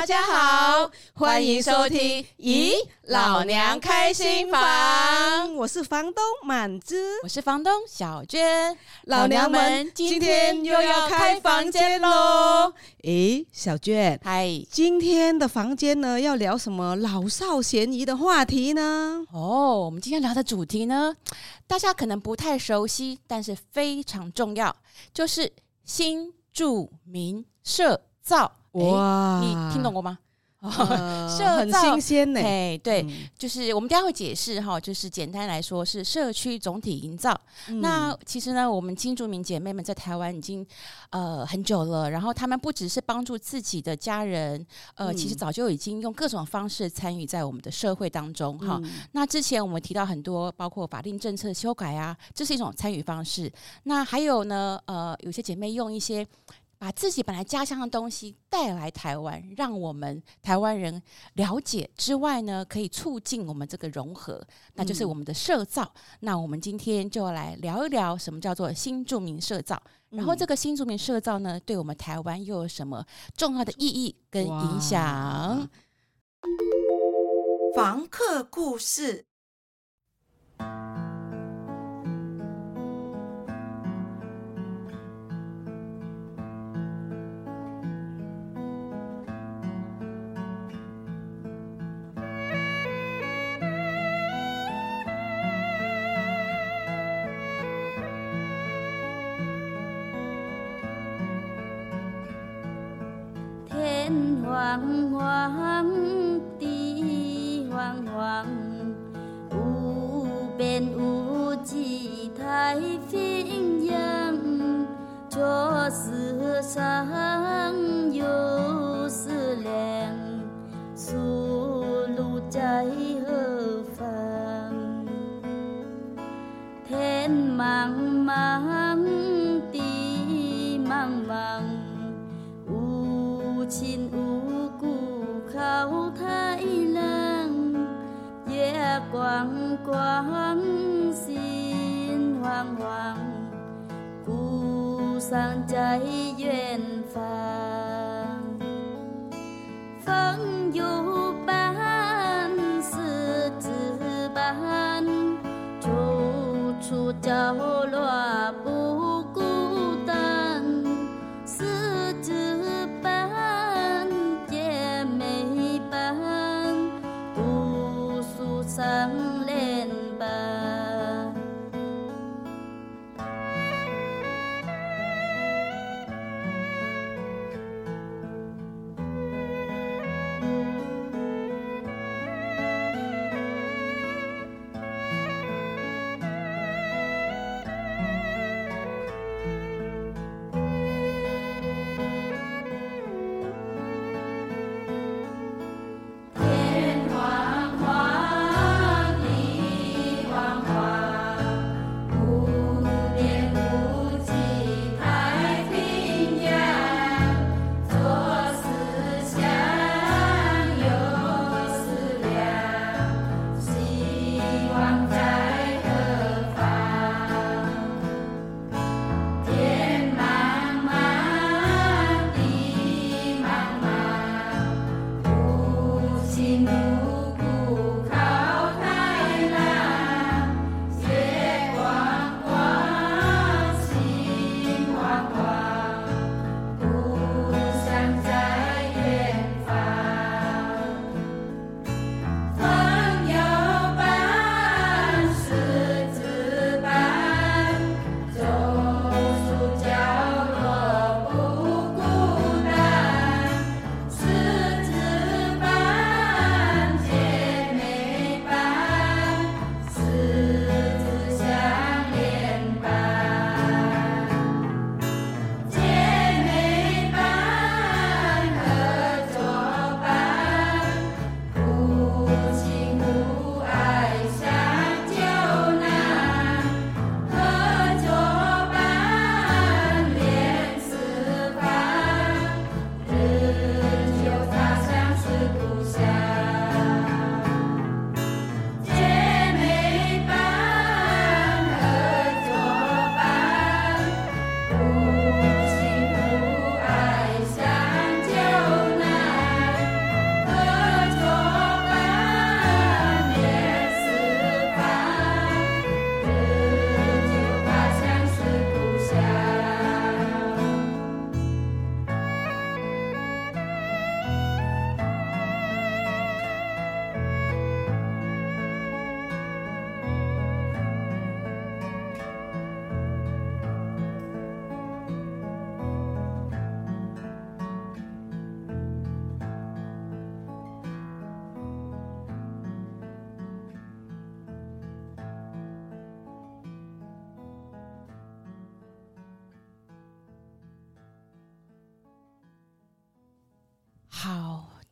大家好，欢迎收听《咦，老娘开心房》。我是房东满枝，我是房东小娟。老娘们今天又要开房间喽！诶，小娟，嗨，今天的房间呢，要聊什么老少咸宜的话题呢？哦，我们今天聊的主题呢，大家可能不太熟悉，但是非常重要，就是新住民社造。哇，你听懂过吗？呃、社造很新鲜呢。哎，对，嗯、就是我们等下会解释哈，就是简单来说是社区总体营造。嗯、那其实呢，我们新住民姐妹们在台湾已经呃很久了，然后她们不只是帮助自己的家人，呃，嗯、其实早就已经用各种方式参与在我们的社会当中哈。嗯、那之前我们提到很多，包括法定政策修改啊，这是一种参与方式。那还有呢，呃，有些姐妹用一些。把自己本来家乡的东西带来台湾，让我们台湾人了解之外呢，可以促进我们这个融合，那就是我们的社造。嗯、那我们今天就来聊一聊什么叫做新著名社造，嗯、然后这个新著名社造呢，对我们台湾又有什么重要的意义跟影响？房客故事。黄黄，地黄黄，无边无际太平洋，这世上光光，心慌慌，故乡在月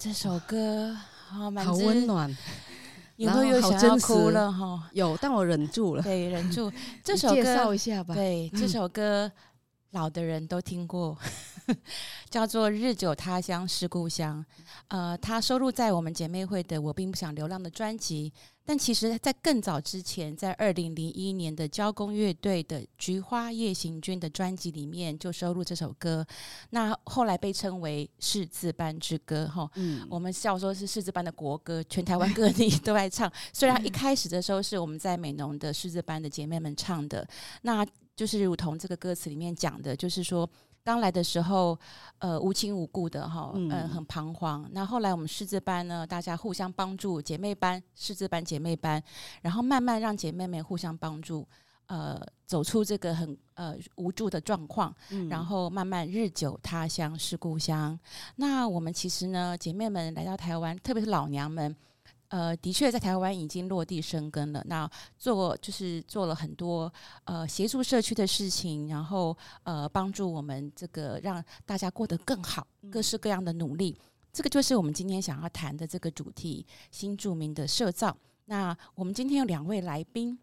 这首歌好满，好温暖，有没有想要哭了哈？有，但我忍住了。对，忍住。这首歌介绍一下吧。对，这首歌老的人都听过。叫做《日久他乡是故乡》，呃，它收录在我们姐妹会的《我并不想流浪》的专辑。但其实，在更早之前，在二零零一年的交工乐队的《菊花夜行军》的专辑里面就收录这首歌。那后来被称为“士字班之歌”哈，嗯，我们笑说是士字班的国歌，全台湾各地 都在唱。虽然一开始的时候是我们在美浓的士字班的姐妹们唱的，那就是如同这个歌词里面讲的，就是说。刚来的时候，呃，无亲无故的哈，嗯、呃，很彷徨。那后来我们士字班呢，大家互相帮助，姐妹班、士字班姐妹班，然后慢慢让姐妹们互相帮助，呃，走出这个很呃无助的状况，嗯、然后慢慢日久他乡是故乡。那我们其实呢，姐妹们来到台湾，特别是老娘们。呃，的确在台湾已经落地生根了。那做就是做了很多呃协助社区的事情，然后呃帮助我们这个让大家过得更好，各式各样的努力。这个就是我们今天想要谈的这个主题——新著名的社造。那我们今天有两位来宾，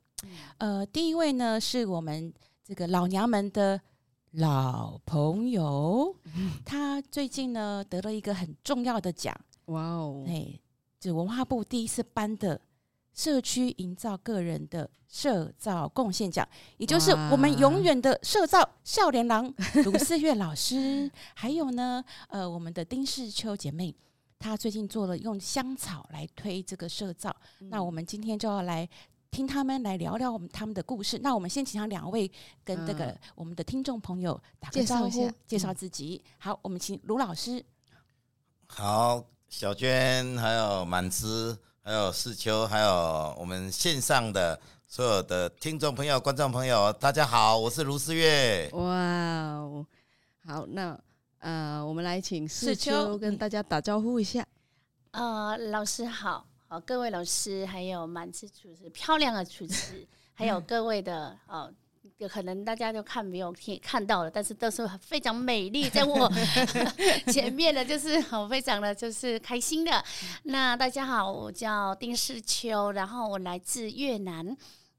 呃，第一位呢是我们这个老娘们的老朋友，他最近呢得了一个很重要的奖。哇哦，哎。是文化部第一次颁的社区营造个人的社造贡献奖，也就是我们永远的社造少年郎 卢思月老师，还有呢，呃，我们的丁世秋姐妹，她最近做了用香草来推这个社造。嗯、那我们今天就要来听他们来聊聊我们他们的故事。那我们先请上两位跟这个我们的听众朋友打个招呼，介绍，介绍自己。嗯、好，我们请卢老师。好。小娟，还有满枝，还有世秋，还有我们线上的所有的听众朋友、观众朋友，大家好，我是卢思月。哇哦，好，那呃，我们来请世秋跟大家打招呼一下。呃，老师好，好，各位老师，还有满枝主持，漂亮的主持，还有各位的呃。有可能大家就看没有听看到了，但是都是非常美丽，在我 前面的，就是我非常的就是开心的。那大家好，我叫丁世秋，然后我来自越南。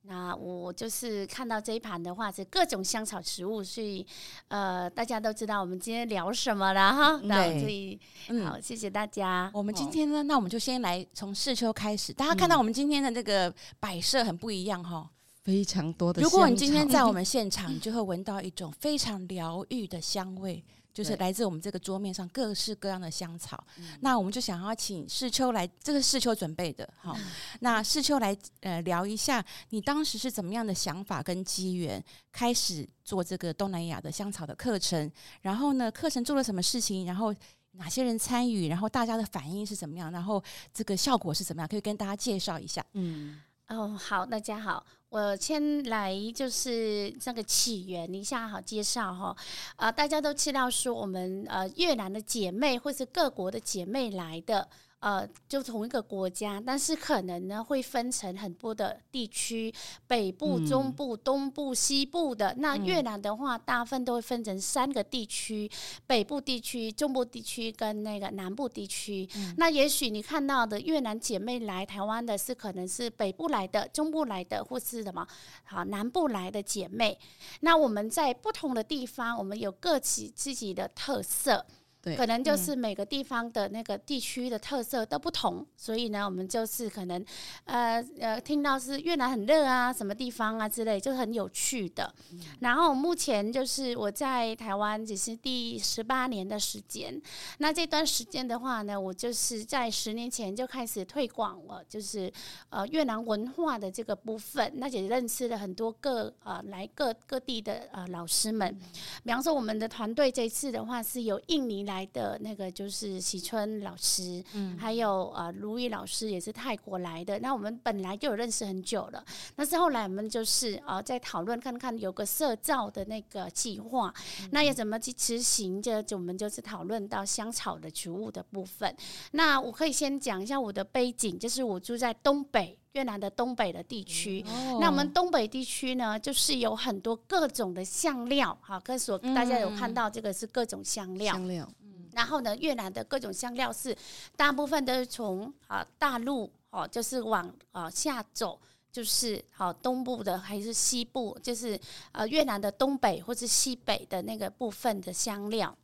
那我就是看到这一盘的话是各种香草植物，所以呃大家都知道我们今天聊什么了哈。对，那所以好，谢谢大家。我们今天呢，那我们就先来从世秋开始。大家看到我们今天的这个摆设很不一样哈。非常多的。如果你今天在我们现场，你就会闻到一种非常疗愈的香味，就是来自我们这个桌面上各式各样的香草。那我们就想要请世秋来，这个世秋准备的，好，那世秋来呃聊一下，你当时是怎么样的想法跟机缘，开始做这个东南亚的香草的课程？然后呢，课程做了什么事情？然后哪些人参与？然后大家的反应是怎么样？然后这个效果是怎么样？可以跟大家介绍一下。嗯，哦，好，大家好。我先来就是这个起源一下好介绍哈，啊，大家都知道说我们呃越南的姐妹或是各国的姐妹来的。呃，就同一个国家，但是可能呢会分成很多的地区，北部、中部、嗯、东部、西部的。那越南的话，大部分都会分成三个地区：北部地区、中部地区跟那个南部地区。嗯、那也许你看到的越南姐妹来台湾的是可能是北部来的、中部来的，或是什么好南部来的姐妹。那我们在不同的地方，我们有各自自己的特色。可能就是每个地方的那个地区的特色都不同，嗯、所以呢，我们就是可能，呃呃，听到是越南很热啊，什么地方啊之类，就很有趣的。嗯、然后目前就是我在台湾只是第十八年的时间，那这段时间的话呢，我就是在十年前就开始推广了，就是呃越南文化的这个部分，那也认识了很多各呃来各各地的呃老师们，嗯、比方说我们的团队这次的话是有印尼来。来的那个就是喜春老师，嗯，还有呃卢宇老师也是泰国来的。那我们本来就有认识很久了，但是后来我们就是呃在讨论看看有个社造的那个计划，嗯、那要怎么去执行？就就我们就是讨论到香草的植物的部分。那我可以先讲一下我的背景，就是我住在东北。越南的东北的地区，哦、那我们东北地区呢，就是有很多各种的香料，哈，跟所大家有看到这个是各种香料。香料，嗯，然后呢，越南的各种香料是大部分都是从啊大陆哦，就是往啊下走，就是好东部的还是西部，就是呃越南的东北或是西北的那个部分的香料。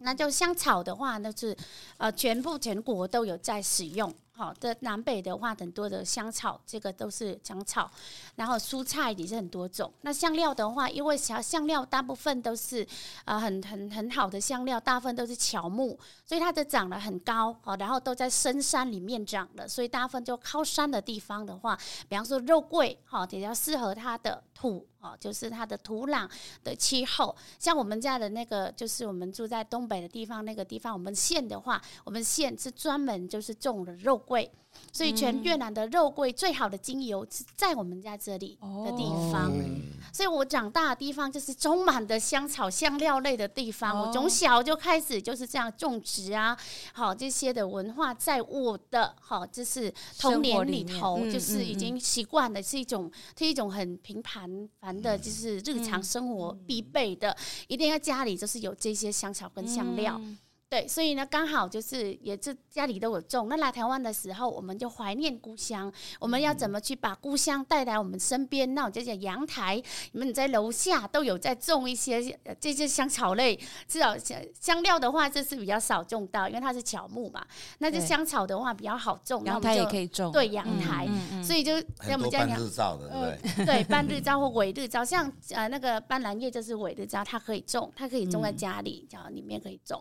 那就香草的话，那是呃全部全国都有在使用。好的，南北的话，很多的香草，这个都是香草。然后蔬菜也是很多种。那香料的话，因为香香料大部分都是、呃、很很很好的香料，大部分都是乔木，所以它的长得很高哦。然后都在深山里面长的，所以大部分就靠山的地方的话，比方说肉桂，哈，比较适合它的土。哦，就是它的土壤的气候，像我们家的那个，就是我们住在东北的地方，那个地方，我们县的话，我们县是专门就是种的肉桂。所以全越南的肉桂最好的精油是在我们家这里的地方，所以我长大的地方就是充满的香草香料类的地方。我从小就开始就是这样种植啊，好这些的文化在我的好就是童年里头，就是已经习惯了，是一种是一种很平凡凡的，就是日常生活必备的，一定要家里就是有这些香草跟香料。对，所以呢，刚好就是也是家里都有种。那来台湾的时候，我们就怀念故乡。我们要怎么去把故乡带来我们身边？那我就讲阳台，你们在楼下都有在种一些这些香草类，至少香香料的话，这是比较少种到，因为它是乔木嘛。那这香草的话比较好种，阳台也可以种。对，阳台，嗯嗯嗯、所以就像我们家半日照的，对不对？对，半日照或伪日照，像呃那个斑斓叶就是伪日照，它可以种，它可以种在家里，叫、嗯、里面可以种。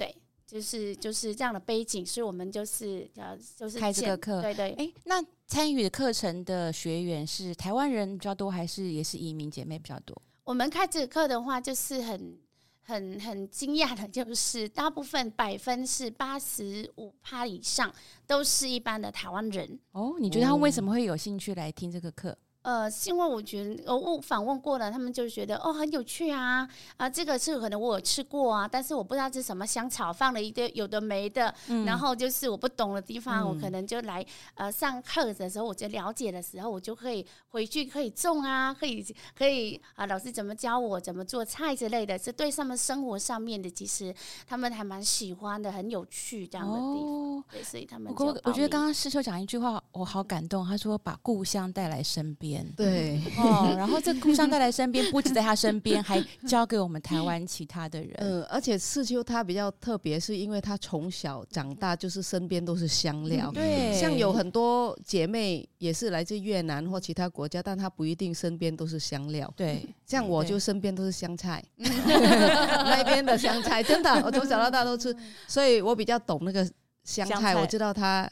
对，就是就是这样的背景，所以我们就是要，就是开这个课。对对，哎，那参与的课程的学员是台湾人比较多，还是也是移民姐妹比较多？我们开这个课的话，就是很很很惊讶的，就是大部分百分是八十五趴以上都是一般的台湾人。哦，你觉得他为什么会有兴趣来听这个课？呃，是因为我觉得我访问过了，他们就觉得哦很有趣啊啊，这个是可能我有吃过啊，但是我不知道是什么香草，放了一堆有的没的，嗯、然后就是我不懂的地方，嗯、我可能就来呃上课的时候我就了解的时候，我就可以回去可以种啊，可以可以啊，老师怎么教我怎么做菜之类的，是对他们生活上面的，其实他们还蛮喜欢的，很有趣这样的地方，哦、对，所以他们就。我觉得刚刚师秋讲一句话，我好感动，他说把故乡带来身边。对哦，然后这故乡带来身边，不止在他身边，还教给我们台湾其他的人。嗯，而且世秋他比较特别，是因为他从小长大就是身边都是香料。对，像有很多姐妹也是来自越南或其他国家，但她不一定身边都是香料。对，像我就身边都是香菜，那边的香菜真的，我从小到大都吃，所以我比较懂那个香菜，我知道它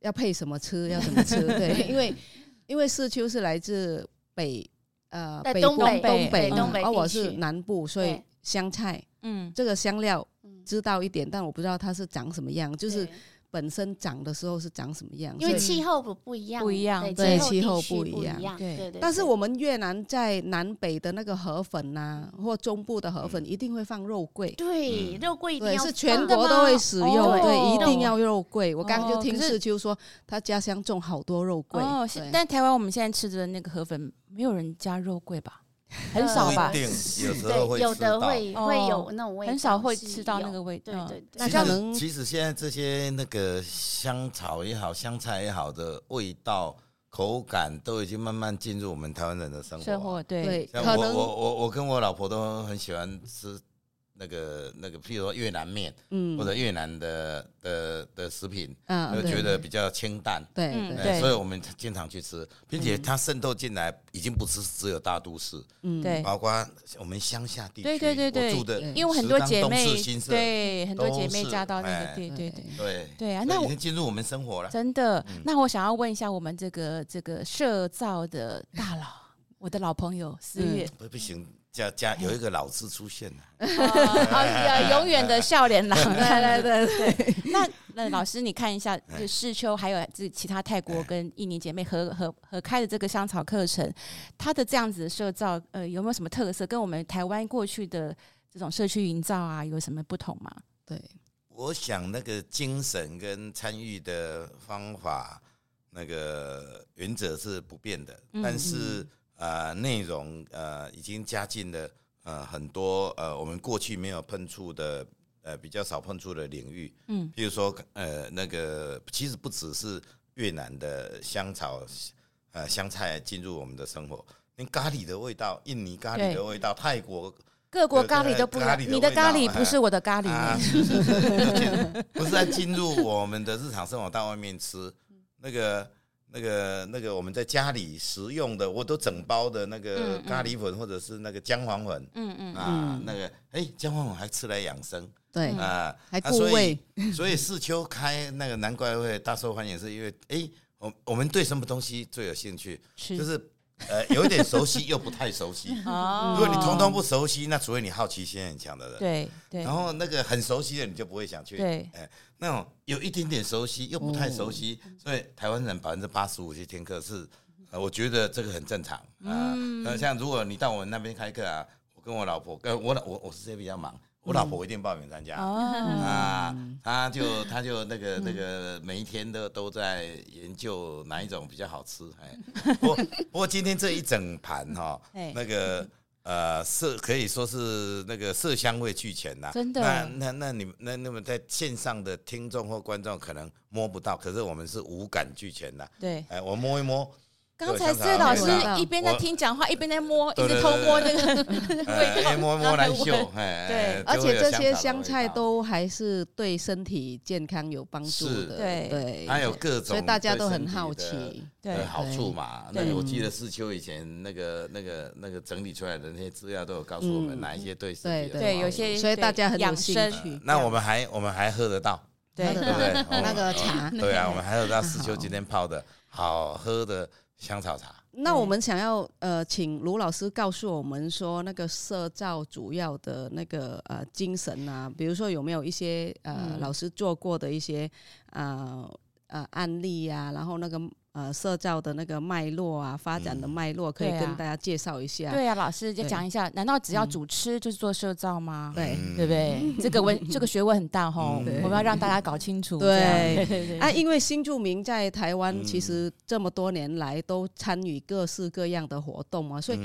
要配什么吃，要怎么吃。对，因为。因为四秋是来自北，呃，东北，东北，而我是南部，所以香菜，嗯，这个香料知道一点，但我不知道它是长什么样，就是。本身长的时候是长什么样？因为气候不不一样，不一样，对，气候不一样，对对对。但是我们越南在南北的那个河粉呐，或中部的河粉一定会放肉桂，对，肉桂一定要，是全国都会使用，对，一定要肉桂。我刚刚就听世秋说，他家乡种好多肉桂。哦，但台湾我们现在吃的那个河粉，没有人加肉桂吧？很少吧，有时候会有的会会有那种味道，很少会吃到那个味道。对对，那可能其实现在这些那个香草也好，香菜也好的味道、口感都已经慢慢进入我们台湾人的生活。生活对，像我我我我跟我老婆都很喜欢吃。那个那个，譬如说越南面，嗯，或者越南的的的食品，嗯，就觉得比较清淡，对对，所以我们经常去吃，并且它渗透进来，已经不是只有大都市，嗯，对，包括我们乡下地区，对对对对，住的，因为很多姐妹，对，很多姐妹嫁到那个，对对对。对对啊，那已经进入我们生活了，真的。那我想要问一下，我们这个这个社造的大佬，我的老朋友思月，不不行。家家有一个老字出现了，哦，永远的笑脸郎，对对对对。那那老师，你看一下，就世秋还有这其他泰国跟印尼姐妹合合合开的这个香草课程，它的这样子的社造，呃，有没有什么特色？跟我们台湾过去的这种社区营造啊，有什么不同吗？对，我想那个精神跟参与的方法，那个原则是不变的，但是。呃，内容呃已经加进了呃很多呃我们过去没有碰触的呃比较少碰触的领域，嗯，比如说呃那个其实不只是越南的香草呃香菜进入我们的生活，连咖喱的味道，印尼咖喱的味道，泰国。各国咖喱都不一样，你的咖喱不是我的咖喱，啊、是是是不是在进入我们的日常生活，到外面吃。那个那个那个我们在家里食用的，我都整包的那个咖喱粉或者是那个姜黄粉，嗯嗯。啊那个哎姜黄粉还吃来养生，对。啊还固胃，所以四秋开那个难怪会大受欢迎，是因为哎我我们对什么东西最有兴趣，就是。呃，有一点熟悉又不太熟悉。哦，如果你通通不熟悉，那除非你好奇心很强的人。对对。然后那个很熟悉的，你就不会想去。对。哎，那种有一点点熟悉又不太熟悉，所以台湾人百分之八十五去听课是，呃，我觉得这个很正常啊。那像如果你到我们那边开课啊，我跟我老婆，呃，我老我我实在比较忙。我老婆一定报名参加、嗯、啊，他就她就那个那个每一天都都在研究哪一种比较好吃。哎，不过不过今天这一整盘哈，那个呃色可以说是那个色香味俱全呐。真的？那那那你们那那么在线上的听众或观众可能摸不到，可是我们是五感俱全的。对，哎，我摸一摸。刚才谢老师一边在听讲话，一边在摸，一直偷摸那个 味道，摸摸 来嗅。对，而且这些香菜都还是对身体健康有帮助的。对对，还有各种，所以大家都很好奇，对好处嘛。那我记得世秋以前那个那个那个整理出来的那些资料都有告诉我们哪一些对身体的。对，有些所以大家很有兴趣。那我们还我们还喝得到，对对对，那个茶。对啊，我们还喝得到世秋今天泡的好喝的。香草茶。那我们想要呃，请卢老师告诉我们说，那个社造主要的那个呃精神啊，比如说有没有一些呃老师做过的一些呃呃案例呀、啊，然后那个。呃，社造的那个脉络啊，发展的脉络，可以跟大家介绍一下。对啊，老师就讲一下。难道只要主吃就是做社造吗？对，对不对？这个问这个学问很大哈，我们要让大家搞清楚。对，啊，因为新住民在台湾其实这么多年来都参与各式各样的活动嘛，所以。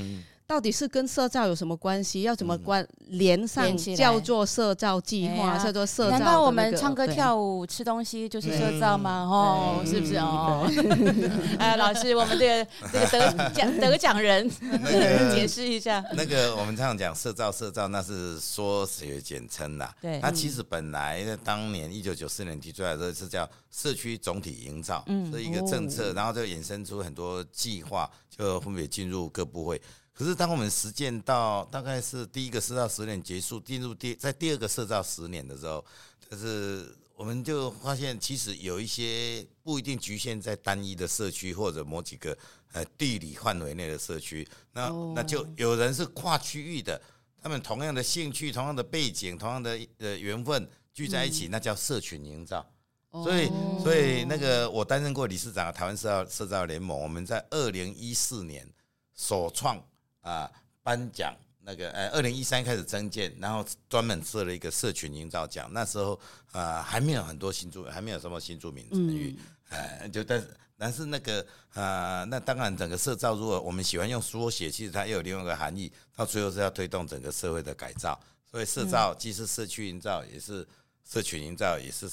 到底是跟社造有什么关系？要怎么关连上？叫做社造计划，叫做社造。难道我们唱歌跳舞吃东西就是社造吗？哦，是不是哦？哎，老师，我们这个这个得奖得奖人，解释一下。那个我们常常讲社造社造，那是缩写简称啦。对，它其实本来在当年一九九四年提出来的是叫社区总体营造，是一个政策，然后就衍生出很多计划，就分别进入各部会。可是，当我们实践到大概是第一个社造十年结束，进入第在第二个社造十年的时候，就是我们就发现，其实有一些不一定局限在单一的社区或者某几个呃地理范围内的社区，那那就有人是跨区域的，他们同样的兴趣、同样的背景、同样的呃缘分聚在一起，那叫社群营造。所以，所以那个我担任过理事长，台湾社造色造联盟，我们在二零一四年首创。啊，颁奖那个，呃，二零一三开始增建，然后专门设了一个社群营造奖。那时候，呃，还没有很多新住，还没有什么新住民参与，呃，就但是但是那个，呃，那当然整个社造，如果我们喜欢用缩写，其实它又有另外一个含义，到最后是要推动整个社会的改造。所以社造既是社区营造，也是社群营造，也是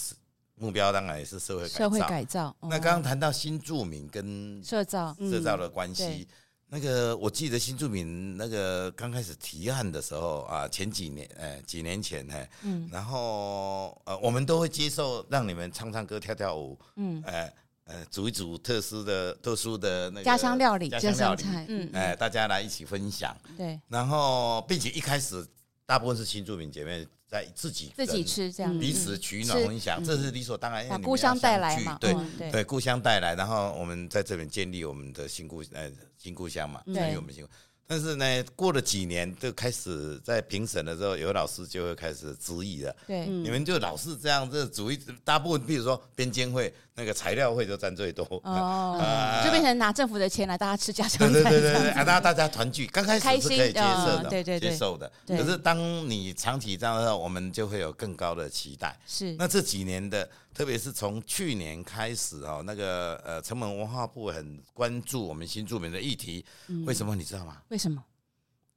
目标，当然也是社会改造。社会改造。那刚刚谈到新住民跟社造社造的关系。那个我记得新住民那个刚开始提案的时候啊，前几年哎，几年前哎，嗯，然后呃，我们都会接受让你们唱唱歌、跳跳舞，嗯，哎呃，煮一煮特殊的、特殊的那个家乡料理、家乡料理，嗯，哎，大家来一起分享，对，然后并且一开始大部分是新住民姐妹。在自己自己吃这样，彼此取暖分享，这是理所当然。把故乡带来嘛，对对，故乡带来，然后我们在这边建立我们的新故呃新故乡嘛，建立我们新。但是呢，过了几年，就开始在评审的时候，有老师就会开始质疑了。对，你们就老是这样，这主意大部分，比如说边监会那个材料会就占最多。哦，就变成拿政府的钱来大家吃家乡菜。对对对对，啊，大 大家团聚，刚开始是可以接受的，对对接受的。可是当你长期这样的时候，我们就会有更高的期待。是。那这几年的，特别是从去年开始哦，那个呃，成本文化部很关注我们新住民的议题。为什么你知道吗？为什么？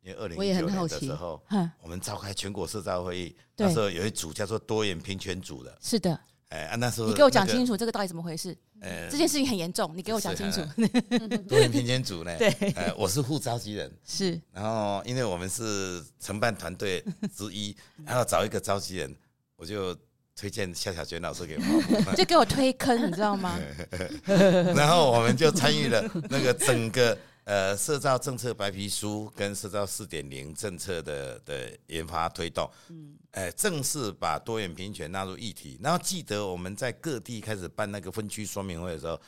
因为二零我也一九的时候，我们召开全国社招会议，对那时候有一组叫做多元平权组的，是的，哎、啊，那时候、你给我讲清楚，楚这个到底怎么回事？呃这件事情很严重，你给我讲清楚。多元平权组呢，对，呃，我是副召集人，是然后因为我们是承办团队之一，然后找一个召集人，我就推荐夏小娟老师给我。就给我推坑，你知道吗？然后我们就参与了那个整个呃社造政策白皮书跟社造四点零政策的的研发推动，嗯，哎，正式把多元平权纳入议题。然后记得我们在各地开始办那个分区说明会的时候，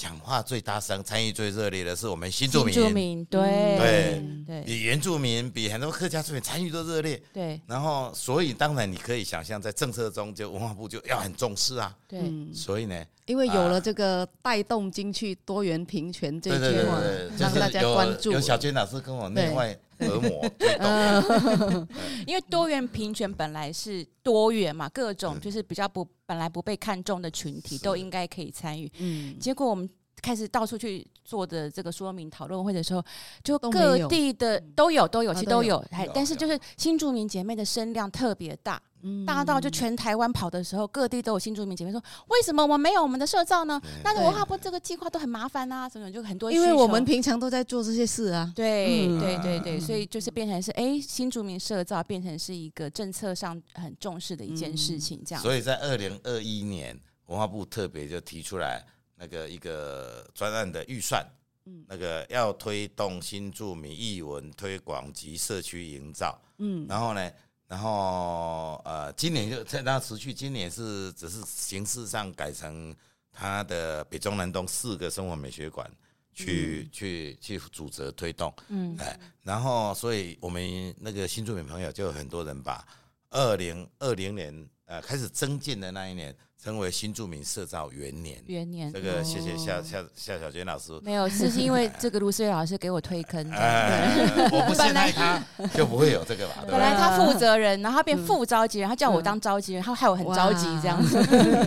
讲话最大声、参与最热烈的是我们新住民，新住民，对。对。对。比原住民、比很多客家住民参与都热烈。对。然后，所以当然你可以想象，在政策中，就文化部就要很重视啊。对，嗯，所以呢，因为有了这个带动进去多元平权这句话让大家关注。有小娟老师跟我内外 因为多元平权本来是多元嘛，各种就是比较不本来不被看重的群体都应该可以参与。嗯，结果我们开始到处去做的这个说明讨论会的时候，就各地的都有都有，啊其实都有都，还有但是就是新住民姐妹的声量特别大，嗯。大到就全台湾跑的时候，各地都有新住民姐妹说，为什么我们没有我们的社造呢？那文化部这个计划都很麻烦啊，什么就很多，因为我们平常都在做这些事啊，对嗯。对对对，所以就是变成是哎，新住民社造变成是一个政策上很重视的一件事情，这样。所以在二零二一年，文化部特别就提出来那个一个专案的预算，那个要推动新住民艺文推广及社区营造，嗯，然后呢，然后呃，今年就在那持续，今年是只是形式上改成它的北中南东四个生活美学馆去、去去组织推动，嗯。哎，然后所以我们那个新住民朋友就有很多人把二零二零年呃开始增进的那一年成为新著名社造元年。元年这个谢谢夏夏夏小娟老师。没有，是因为这个卢思月老师给我推坑的。哎，我不信赖他，就不会有这个吧？本来他负责人，然后他变副召集人，他叫我当召集人，他害我很着急这样子。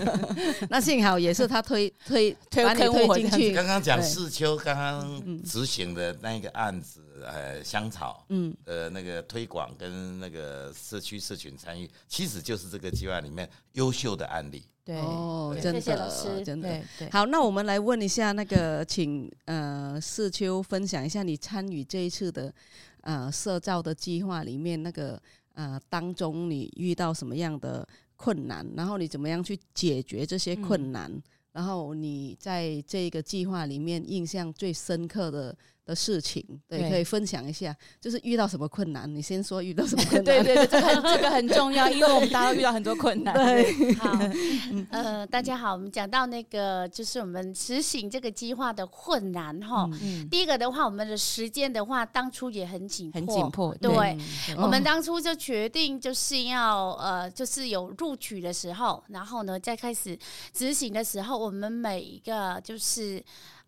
那幸好也是他推推推把你坑我推进去，刚刚讲对世秋刚刚执行的那个案子，呃，香草，嗯，呃，那个推广跟那个社区社群参与，其实就是这个计划里面优秀的案例。对哦，对真谢谢老的师。真的。对对，好，那我们来问一下那个，请呃世秋分享一下你参与这一次的呃社造的计划里面那个呃当中你遇到什么样的困难，然后你怎么样去解决这些困难，然后你在这个计划里面印象最深刻的的事情，对，可以分享一下，就是遇到什么困难，你先说遇到什么困难，对对对，这个很这个很重要，因为我们大家都遇到很多困难。对，好，呃，大家好，我们讲到那个就是我们实行这个计划的困难哈。嗯，第一个的话，我们的时间的话，当初也很紧迫，很紧迫。对，嗯我们当初就决定就是要呃，就是有录取的时候，然后呢，再开始执行的时候，我们每一个就是。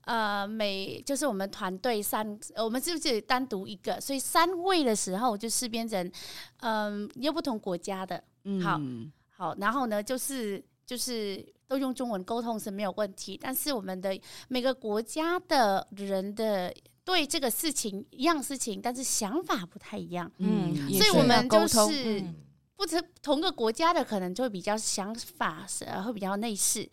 呃，每就是我们团队三，我们是不是单独一个？所以三位的时候就是变成，嗯、又不同国家的，好嗯。好，然后呢，就是就是都用中文沟通是没有问题，但是我们的每个国家的人的对这个事情一样事情，但是想法不太一样，嗯，所以我们就是嗯。不同同个国家的可能就会比较想法会比较内视，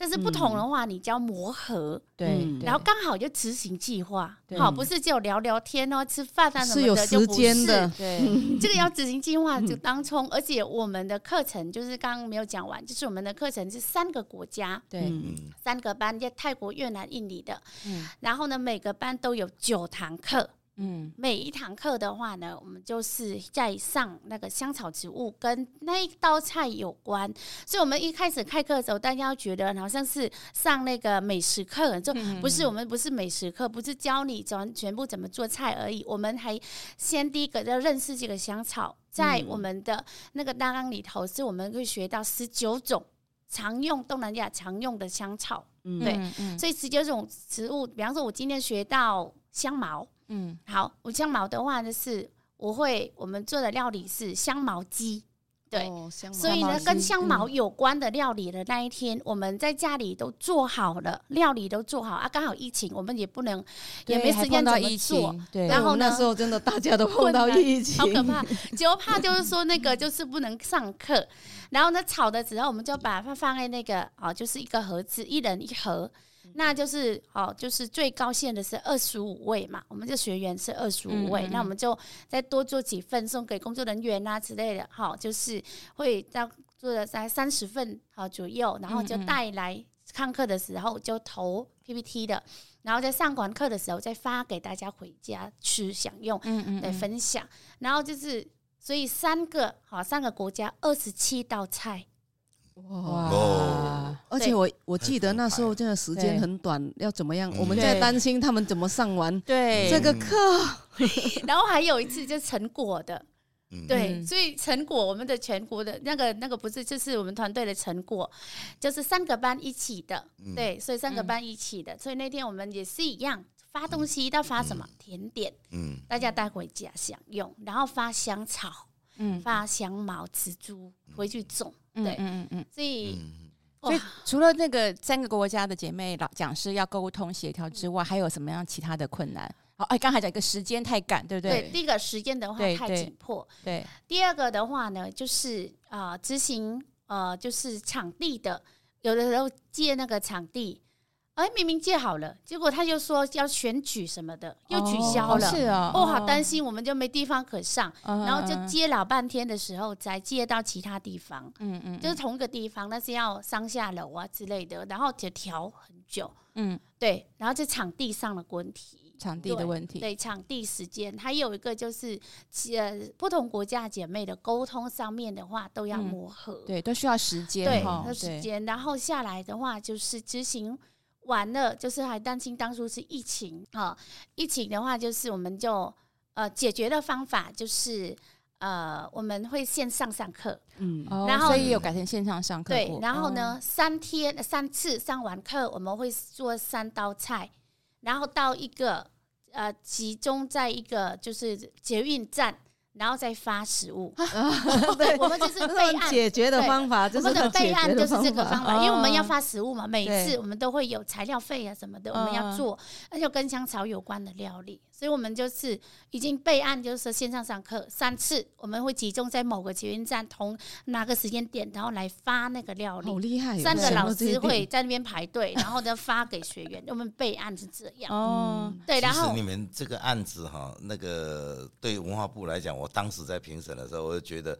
但是不同的话，你就要磨合，对然后刚好就执行计划。对，好，不是只有聊聊天哦，吃饭啊什么的，是有时就不是间的。对这个要执行计划就当冲，而且我们的课程就是刚刚没有讲完，就是我们的课程是三个国家，对，三个班，在泰国、越南、印尼的，嗯。然后呢，每个班都有九堂课。嗯。每一堂课的话呢，我们就是在上那个香草植物跟那一道菜有关，所以我们一开始开课的时候，大家觉得好像是上那个美食课，就不是我们不是美食课，不是教你怎全部怎么做菜而已，我们还先第一个要认识这个香草，在我们的那个大纲里头，是我们会学到十九种常用东南亚常用的香草，嗯。对嗯嗯。所以十九种植物，比方说，我今天学到香茅。嗯。好，五香茅的话呢是，我会我们做的料理是香茅鸡，对，所以呢，跟香茅有关的料理的那一天，我们在家里都做好了，料理都做好啊。刚好疫情，我们也不能，也没时还间怎么做。对，然后呢那时候真的大家都碰到疫情，好可怕，就怕就是说那个就是不能上课，然后呢炒的时候我们就把它放在那个哦，就是一个盒子，一人一盒。那就是哦，就是最高限的是二十五位嘛，我们这学员是二十五位，嗯嗯嗯那我们就再多做几份送给工作人员啊之类的，好、哦，就是会到做了在三十份好左右，然后就带来上课的时候就投 PPT 的，然后在上完课的时候再发给大家回家去享用，嗯嗯来分享，然后就是所以三个好三个国家二十七道菜。哇！哦。而且我我记得那时候真的时间很短，要怎么样？我们在担心他们怎么上完对。这个课。然后还有一次就是成果的，嗯。对，嗯。所以成果我们的全国的那个那个不是，就是我们团队的成果，就是三个班一起的，嗯。对，所以三个班一起的，所以那天我们也是一样发东西，要发什么甜点，嗯，大家带回家享用，然后发香草，嗯。发香茅、紫珠回去种，嗯对，嗯嗯嗯。所以嗯所以，除了那个三个国家的姐妹老讲师要沟通协调之外，还有什么样其他的困难？好，哎，刚才讲一个时间太赶，对不对，对？第一个时间的话太紧迫，对，第二个的话呢，就是啊，执、行呃，就是场地的，有的时候借那个场地，哎，明明借好了，结果他就说要选举什么的，又取消了。哦是哦，哦，好担心，我们就没地方可上，嗯然后就接老半天的时候，才接到其他地方，嗯嗯，就是同一个地方，但是要上下楼啊之类的，然后就调很久，嗯。对，然后这场地上的问题，场地的问题，对场地时间，还有一个就是呃不同国家姐妹的沟通上面的话都要磨合，对，都需要时间对，时间，然后下来的话就是执行完了，就是还担心当初是疫情啊、疫情的话就是我们就呃解决的方法就是呃我们会线上上课，嗯，哦，然后所以也有改成线上上课对，然后呢、哦三天三次上完课我们会做三道菜，然后到一个呃集中在一个就是捷运站。然后再发食物，对，我们就是备案解决的方法，我就是们的备案就是这个方法，因为我们要哦发食物嘛，每对次我们都会有材料费啊什么的，我们要嗯做，而且跟香草有关的料理，所以我们就是已经备案，就是线上上课三次，我们会集中在某个捷运站同哪个时间点，然后来发那个料好。厉害哦，三个老师会在那边排队，然后呢发给学员。我们备案是这样，哦，对，然后其实你们这个案子哈，那个对文化部来讲，我当时在评审的时候，我就觉得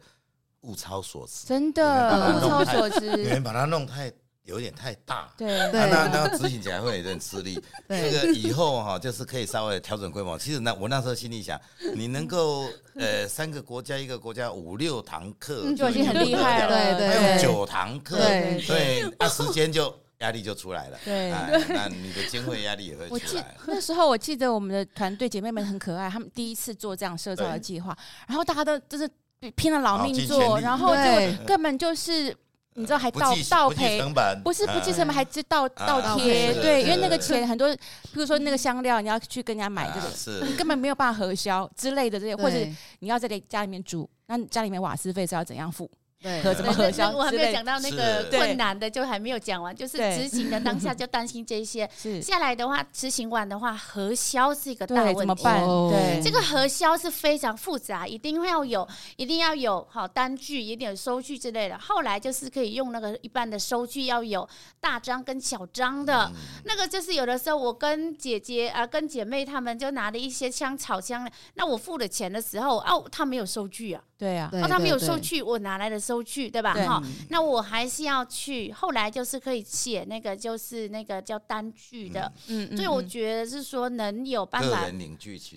物超所值，真的物超所你，们把它弄太有点太大。对。那那执行起来会有点吃力。对。这个以后哈，就是可以稍微调整规模。其实那我那时候心里想，你能够呃三个国家一个国家五六堂课就已经很厉害了，对对还有对。九堂课，对。那时间就压力就出来了。对。哎，那你的经费压力也会我记出来。那时候，我记得我们的团队姐妹们很可爱，她们第一次做这样社造的计划，然后大家都就是拼了老命做，然后对。就根本就是你知道还倒倒赔。不是不计哎成本，还是倒倒啊贴，对，因为那个钱很多，比如说那个香料，你要去跟人家买这个你根本没有办法核销之类的这些，或者你要在家里面煮，那家里面瓦斯费是要怎样付？对怎么核销我还没有讲到那个困难的，就还没有讲完，就是对执行的当下就担心这些。是，下来的话，执行完的话，核销是一个大对，问题。怎么办？哦对，这个核销是非常复杂，一定要有，一定要有好单据，一定有收据之类的。后来就是可以用那个一般的收据，要有大张跟小张的。那个就是有的时候我跟姐姐啊、跟姐妹她们就拿了一些香草香，那我付了钱的时候，哦，他没有收据啊，对啊，那哦，他没有收据，我哪来的收据，对吧？对。哈，那我还是要去，后来就是可以写那个就是那个叫单据的，嗯嗯，所以我嗯觉得是说能有办法。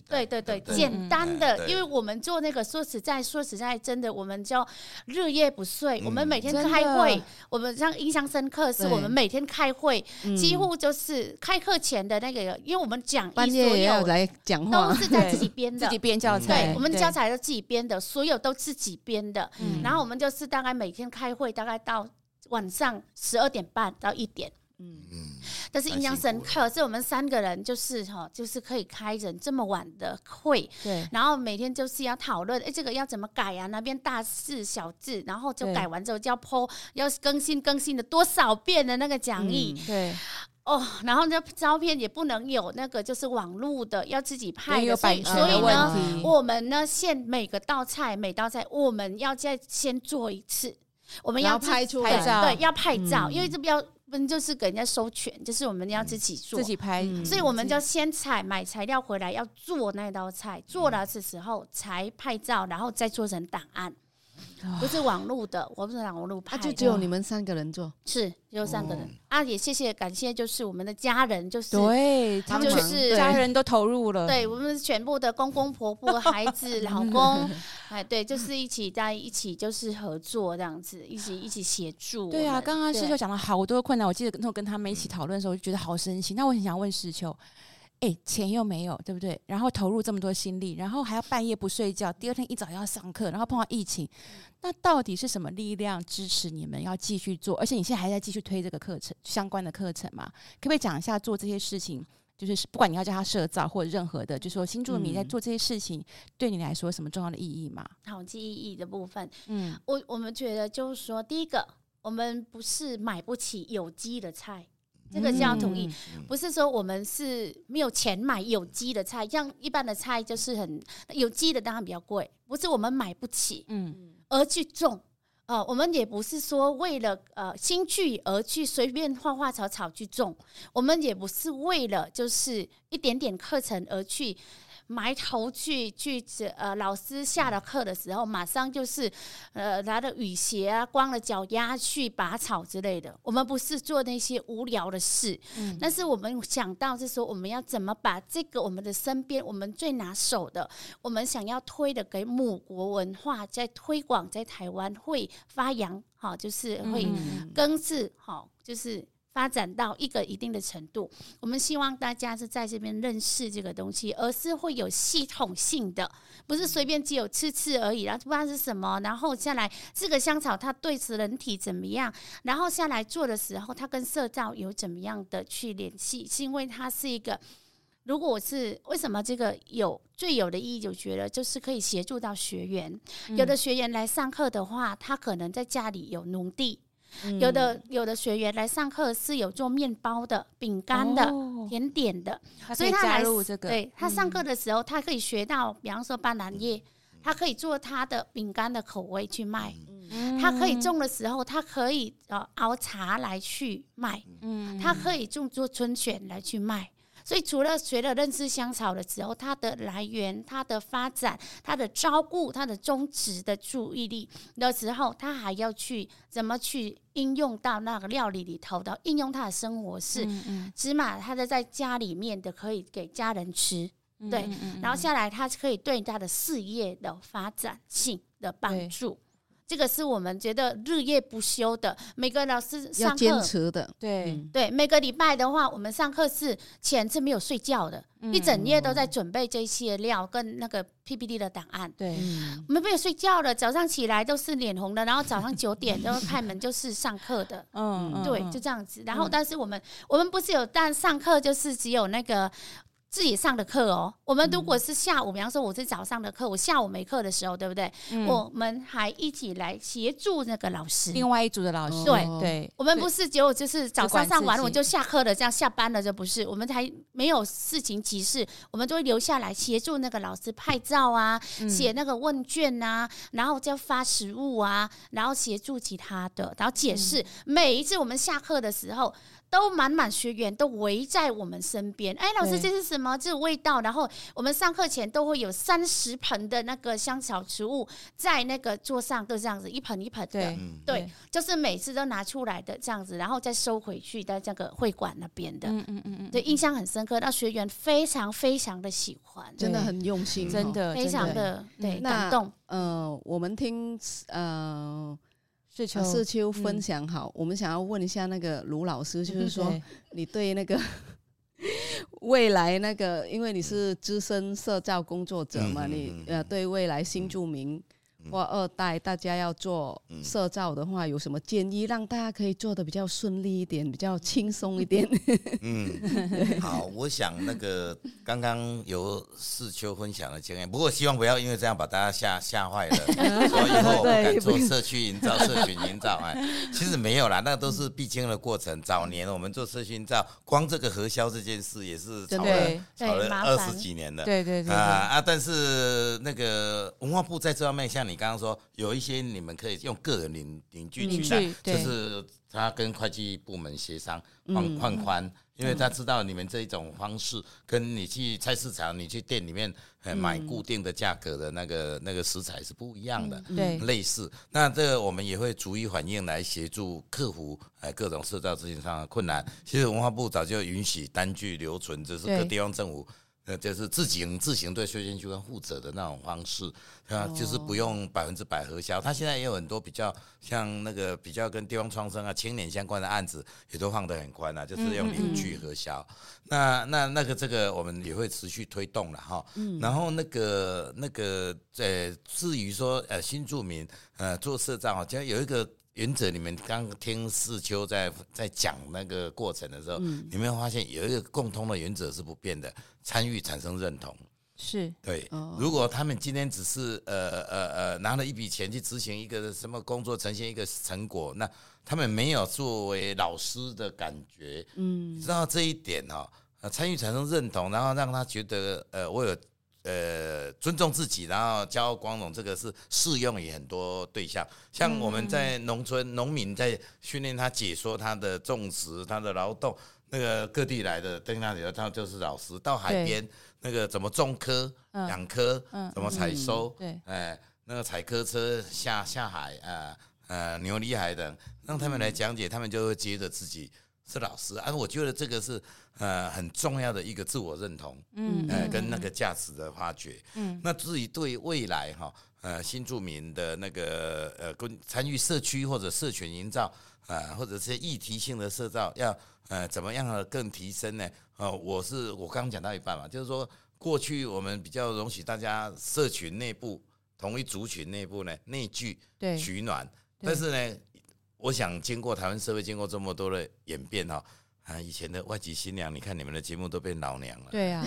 对对对，不简单的，对因为我们做那个，说实在，说实在，真的，我们叫日夜不睡，我们每天开会，我们像印象深刻，是我们每天开会，嗯。几乎就是开课前的那个，因为我们讲半义所有来讲都，是在 自己编的。自己。编教材，对，我们教材都自己编的，所有都自己编的。嗯然后我们就是大概每天开会，大概到晚上十二点半到一点。嗯嗯但是印象深刻，是我们三个人就是哈，就是可以开人这么晚的会，对，然后每天就是要讨论，哎，这个要怎么改啊？那边大字小字，然后就改完之后就要 po，要更新更新的多少遍的那个讲义，嗯、对。哦，然后那照片也不能有那个，就是网络的，要自己拍的，所以所以呢，我们呢，现每个道菜每道菜，我们要再先做一次，我们要拍出来，对，要拍照，因为这不要不就是给人家收权，就是我们要自己做，自己拍，所以我们就先采买材料回来要做那道菜，做了的时候才拍照，然后再做成档案。不是网络的，我不是网络拍，就只有你们三个人做，是只有三个人啊！也谢谢感谢，就是我们的家人，就是对，他们就是家人都投入了，对我们全部的公公婆婆、孩子、老公，哎，对，就是一起在一起，就是合作这样子，一起一起协助。对啊，刚刚师秋讲了好多困难，我记得那时候跟他们一起讨论的时候，我就觉得好神奇。那我很想问师秋。哎、欸，钱又没有，对不对？然后投入这么多心力，然后还要半夜不睡觉，第二天一早要上课，然后碰到疫情，那到底是什么力量支持你们要继续做？而且你现在还在继续推这个课程相关的课程嘛？可不可以讲一下做这些事情，就是不管你要叫他社造或者任何的，就是说新住民在做这些事情，对你来说什么重要的意义吗？好，记忆的部分，嗯，我我们觉得就是说，第一个，我们不是买不起有机的菜。这个要同意，不是说我们是没有钱买有机的菜，像一般的菜就是很有机的，当然比较贵，不是我们买不起，嗯，而去种，呃，我们也不是说为了呃兴趣而去随便花花草草去种，我们也不是为了就是一点点课程而去。埋头去去呃，老师下了课的时候，马上就是呃拿着雨鞋啊，光了脚丫去拔草之类的。我们不是做那些无聊的事，嗯，但是我们想到是说，我们要怎么把这个我们的身边我们最拿手的，我们想要推的给母国文化，在推广在台湾会发扬，好，就是会根治，好，就是。发展到一个一定的程度，我们希望大家是在这边认识这个东西，而是会有系统性的，不是随便只有吃吃而已，然后不知道是什么，然后下来这个香草它对此人体怎么样，然后下来做的时候，它跟社造有怎么样的去联系，是因为它是一个，如果我是为什么这个有最有的意义，就觉得就是可以协助到学员，有的学员来上课的话，他可能在家里有农地。有的有的学员来上课是有做面包的、饼干的、哦、甜点的，所以他来这个，对他上课的时候，他可以学到，比方说斑斓叶，他可以做他的饼干的口味去卖，嗯、他可以种的时候，他可以呃熬茶来去卖，嗯，他可以种做春卷来去卖。所以，除了学了认识香草的时候，它的来源、它的发展、它的照顾、它的种植的注意力的时候，他还要去怎么去应用到那个料理里头的，应用他的生活是，起码他的在家里面的可以给家人吃，对，然后下来他可以对他的事业的发展性的帮助。这个是我们觉得日夜不休的，每个老师上课要坚持的，对、嗯、对，每个礼拜的话，我们上课是前是没有睡觉的，嗯、一整夜都在准备这些料跟那个 PPT 的档案。对，我们没有睡觉的，早上起来都是脸红的，然后早上九点都开门就是上课的。嗯，对，就这样子。然后，但是我们我们不是有，但上课就是只有那个。自己上的课哦，我们如果是下午，比方说我是早上的课，我下午没课的时候，对不对？我们还一起来协助那个老师，另外一组的老师。对对，我们不是只有就是早上上完我就下课了，这样下班了就不是。我们还没有事情急事，我们都会留下来协助那个老师拍照啊，写那个问卷啊，然后就发食物啊，然后协助其他的，然后解释。每一次我们下课的时候。都满满学员都围在我们身边，哎，老师这是什么？这个味道。然后我们上课前都会有三十盆的那个香草植物在那个桌上，都这样子一盆一盆的，对，对，就是每次都拿出来的这样子，然后再收回去在这个会馆那边的，嗯嗯嗯嗯，对，印象很深刻，那学员非常非常的喜欢，真的很用心，真的非常的对感动。呃，我们听呃。是秋，是秋分享好。我们想要问一下那个卢老师，就是说你对那个未来那个，因为你是资深社造工作者嘛，你呃对未来新住民或二代，大家要做社造的话，有什么建议让大家可以做的比较顺利一点，比较轻松一点？嗯，好，我想那个刚刚由世秋分享的经验，不过希望不要因为这样把大家吓吓坏了，所以以后我不敢做社区营造、社群营造。哎，其实没有啦，那都是必经的过程。早年我们做社区营造，光这个核销这件事也是吵了吵了二十几年的。对对对啊啊！但是那个文化部在这方面，像你刚刚说，有一些你们可以用个人领领据取代，就是他跟会计部门协商放放宽，因为他知道你们这一种方式，跟你去菜市场、你去店里面买固定的价格的那个那个食材是不一样的，对，类似。那这个我们也会逐一反映来协助客服呃各种社交资讯上的困难。其实文化部早就允许单据留存，这是各地方政府。呃，就是自行自行对修建区负责的那种方式，啊，就是不用百分之百核销。他现在也有很多比较像那个比较跟地方创生啊、青年相关的案子，也都放得很宽啊，就是用领据核销。那那那个这个我们也会持续推动了哈。然后那个那个呃，至于说呃新住民呃做社造啊，就有一个。原则，你们刚听世秋在在讲那个过程的时候，嗯、你们会发现有一个共通的原则是不变的：参与产生认同。是对。如果他们今天只是呃呃呃拿了一笔钱去执行一个什么工作，呈现一个成果，那他们没有作为老师的感觉。嗯，知道这一点哈、哦，参与产生认同，然后让他觉得呃，我有。呃，尊重自己，然后骄傲光荣，这个是适用于很多对象。像我们在农村，农民在训练他解说他的种植、他的劳动，那个各地来的，在那里头，他就是老师。到海边，那个怎么种科、养科，怎么采收，对，哎，那个采科车下下海啊，呃，牛里海等，让他们来讲解，他们就会接着自己是老师。啊，我觉得这个是。呃，很重要的一个自我认同，嗯，呃，跟那个价值的发掘，嗯，那至于对未来哈，呃，新住民的那个呃，跟参与社区或者社群营造啊，呃，或者是议题性的社造，要呃怎么样的更提升呢？呃，我是我刚刚讲到一半嘛，就是说过去我们比较容许大家社群内部同一族群内部呢内聚取暖，但是呢，我想经过台湾社会经过这么多的演变哈。啊，以前的外籍新娘，你看你们的节目都变老娘了。对啊，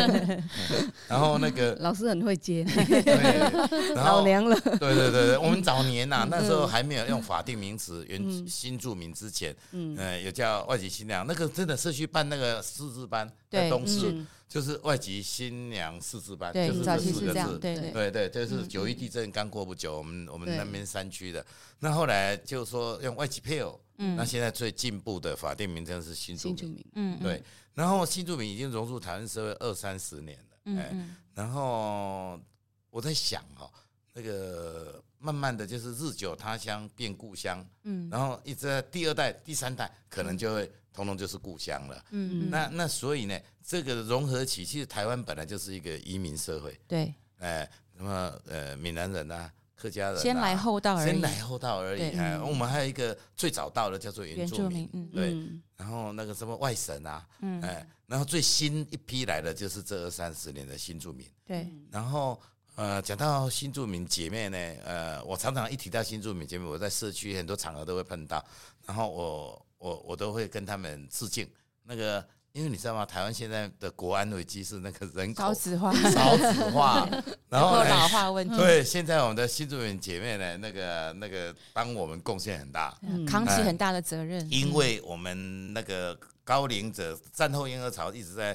然后那个 老师很会接，对，老娘了。对对对对，我们早年呐、啊，那时候还没有用法定名词原新住民之前，嗯，呃，有叫外籍新娘，那个真的社区办那个师资班，在东势。就是外籍新娘四字班，就是这四个字，对对。对，就是九一地震刚过不久，我们我们那边山区的，那后来就说用外籍配偶，嗯，那现在最进步的法定名称是新住民，嗯，对，然后新住民已经融入台湾社会二三十年了，嗯，然后我在想哈，那个慢慢的就是日久他乡变故乡，嗯，然后一直在第二代、第三代可能就会。通通就是故乡了，嗯嗯，那那所以呢，这个融合起，其实台湾本来就是一个移民社会，对，哎，那么呃，闽南人啊，客家人，先来后到而已，先来后到而已，哎，我们还有一个最早到的叫做原住民，对，然后那个什么外省啊，嗯，哎，然后最新一批来的就是这二三十年的新住民，对，然后呃，讲到新住民姐妹呢，呃，我常常一提到新住民姐妹，我在社区很多场合都会碰到，然后我。我我都会跟他们致敬。那个，因为你知道吗？台湾现在的国安危机是那个人口少子化，少子化，然后老化问题。对，现在我们的新住民姐妹呢，那个那个帮我们贡献很大，扛起很大的责任。因为我们那个高龄者战后婴儿潮一直在，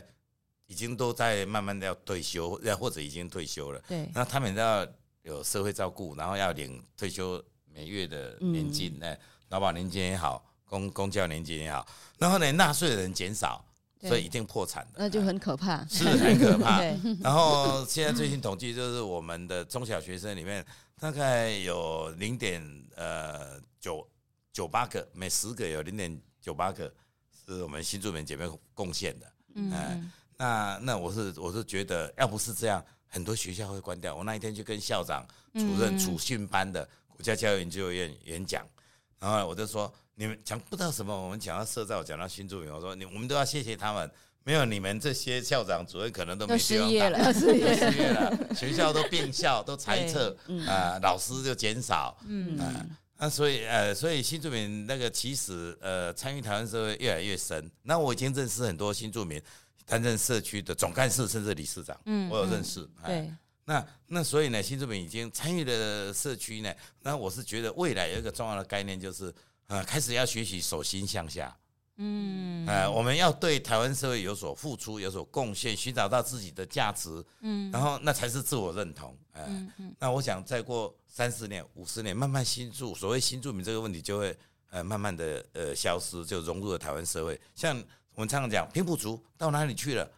已经都在慢慢的要退休，要或者已经退休了。对，那他们要有社会照顾，然后要领退休每月的年金，哎，劳保年金也好。公公教年金也好，然后呢，纳税的人减少，所以一定破产的，那就很可怕，是很可怕。然后现在最新统计就是我们的中小学生里面，大概有零点呃九九八个，每十个有零点九八个是我们新住民姐妹贡献的。嗯，嗯，那那我是我是觉得，要不是这样，很多学校会关掉。我那一天就跟校长、主任、主训班的国家教育研究院演讲，然后我就说。你们讲不知道什么，我们讲到社造，讲到新住民，我说你我们都要谢谢他们，没有你们这些校长主任，可能都没都失业了，失业了，学校都变校，都裁撤，啊、嗯。呃，老师就减少，嗯。呃那所以呃，所以新住民那个其实呃参与台湾社会越来越深。那我已经认识很多新住民，担任社区的总干事甚至理事长，嗯，我有认识。嗯、对，那那所以呢，新住民已经参与了社区呢。那我是觉得未来有一个重要的概念就是，呃，开始要学习手心向下。嗯，呃，我们要对台湾社会有所付出，有所贡献，寻找到自己的价值，嗯，然后那才是自我认同，呃、嗯嗯，那我想再过三十年、五十年，慢慢新住，所谓新住民这个问题就会呃慢慢的呃消失，就融入了台湾社会。像我们常常讲，平埔族到哪里去了，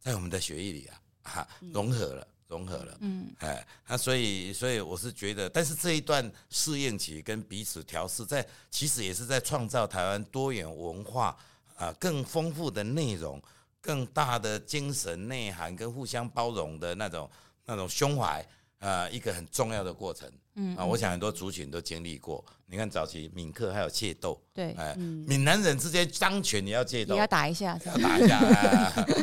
在我们的血液里啊，哈，融合了。融合了，嗯，哎，那所以，所以我是觉得，但是这一段适应期跟彼此调试，在其实也是在创造台湾多元文化啊，更丰富的内容，更大的精神内涵跟互相包容的那种那种胸怀啊，一个很重要的过程，嗯啊，我想很多族群都经历过。你看早期闽客还有械斗，对，哎，闽南人之间当权也要械斗，也要打一下，要打一下。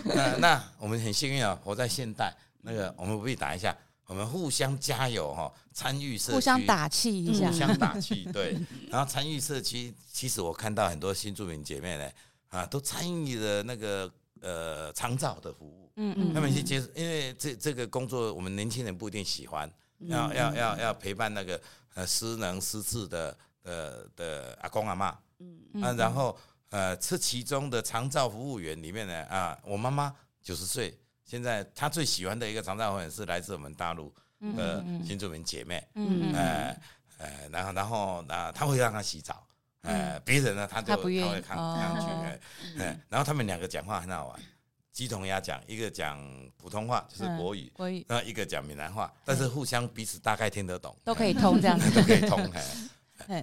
那那我们很幸运啊，活在现代。那个，我们不必打一下，我们互相加油哈，参与社区，互相打气一下，互相打气，对。然后参与社区，其实我看到很多新住民姐妹呢，啊，都参与了那个呃长照的服务，嗯嗯，他们去接，因为这这个工作，我们年轻人不一定喜欢，要要要要陪伴那个呃失能失智的的的阿公阿妈，嗯。啊，然后呃，这其中的长照服务员里面呢，啊，我妈妈九十岁。现在她最喜欢的一个长照服务员是来自我们大陆的新住民姐妹，嗯呃呃，然后然后啊，她会让她洗澡，呃，别人呢她就她会看看去，哎，然后他们两个讲话很好玩，鸡同鸭讲，一个讲普通话就是国语，国语，然后一个讲闽南话，但是互相彼此大概听得懂，都可以通这样子，都可以通，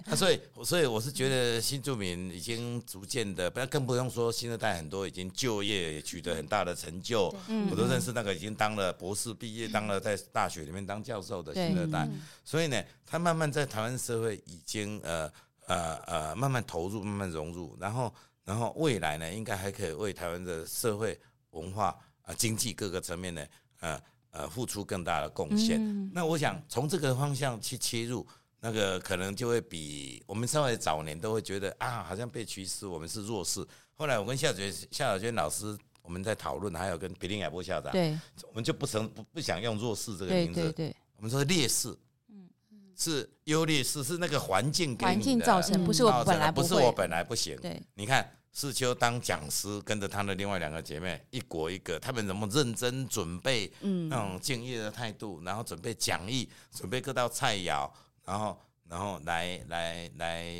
那 所以，所以我是觉得新住民已经逐渐的，不要更不用说新二代很多已经就业取得很大的成就，我都认识那个已经当了博士毕业，当了在大学里面当教授的新二代。所以呢，他慢慢在台湾社会已经呃呃呃慢慢投入，慢慢融入，然后然后未来呢，应该还可以为台湾的社会文化啊经济各个层面呢呃呃付出更大的贡献。那我想从这个方向去切入。那个可能就会比我们稍微早年都会觉得啊，好像被歧视，我们是弱势。后来我跟夏小夏小娟老师我们在讨论，还有跟比林亚波校长，对，我们就不成不不想用弱势这个名字，对对对，我们说劣势，嗯，是优劣势，是那个环境给你的，环境造成，不是我本来不，不是我本来不行。对，你看世秋当讲师，跟着他的另外两个姐妹，一国一个，他们怎么认真准备，嗯，那种敬业的态度，然后准备讲义，准备各道菜肴。然后，然后来来来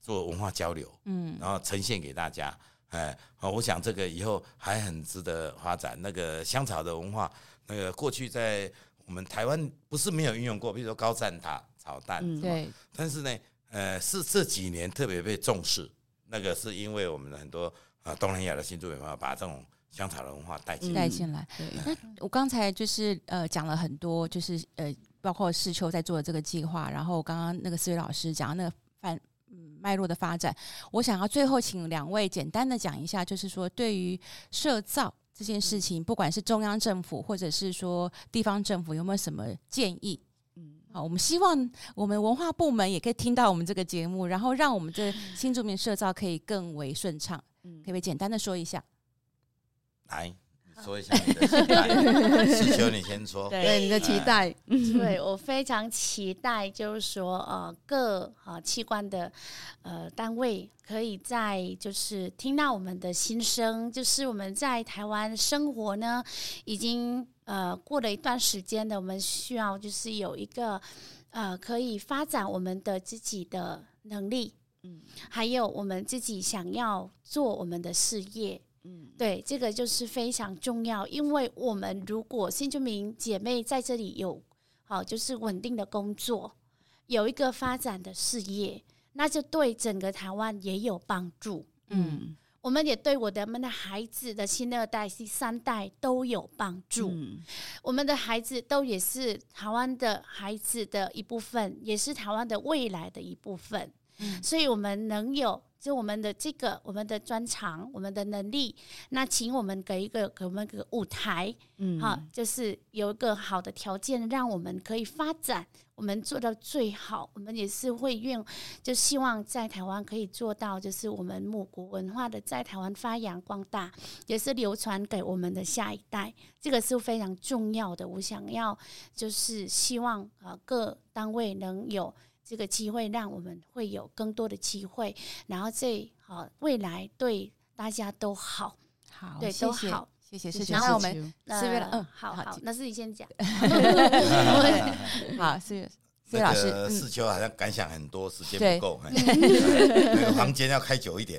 做文化交流，嗯，然后呈现给大家，哎，我想这个以后还很值得发展。那个香草的文化，那个过去在我们台湾不是没有运用过，比如说高赞塔炒蛋，嗯，对。但是呢，呃，是这几年特别被重视。那个是因为我们的很多啊东南亚的新住民朋友把这种香草的文化带进来，带进来。对。那我刚才就是呃讲了很多，就是呃。包括世秋在做的这个计划，然后刚刚那个思维老师讲那个范嗯脉络的发展，我想要最后请两位简单的讲一下，就是说对于社造这件事情，不管是中央政府或者是说地方政府，有没有什么建议？嗯，好，我们希望我们文化部门也可以听到我们这个节目，然后让我们这新住民社造可以更为顺畅。嗯，可不可以简单的说一下？来。说一下你的期待，世秋你先说。对，你的期待，对 我非常期待，就是说，呃，各啊器官的呃单位可以在就是听到我们的心声，就是我们在台湾生活呢，已经呃过了一段时间的，我们需要就是有一个呃可以发展我们的自己的能力，嗯，还有我们自己想要做我们的事业。嗯，对，这个就是非常重要，因为我们如果新住民姐妹在这里有好，就是稳定的工作，有一个发展的事业，那就对整个台湾也有帮助。嗯，我们也对我的们的孩子的新二代、第三代都有帮助。嗯，我们的孩子都也是台湾的孩子的一部分，也是台湾的未来的一部分。嗯，所以我们能有。就我们的这个我们的专长，我们的能力，那请我们给一个给我们一个舞台，嗯，好，就是有一个好的条件，让我们可以发展。我们做到最好，我们也是会愿，就希望在台湾可以做到，就是我们母国文化的在台湾发扬光大，也是流传给我们的下一代，这个是非常重要的。我想要就是希望啊各单位能有这个机会，让我们会有更多的机会，然后这好未来对大家都好，好对都好。谢谢，谢谢。然后我们四月了，嗯，好好，那是你先讲。好，四月，四月老师，四秋好像感想很多，时间不够，那个房间要开久一点。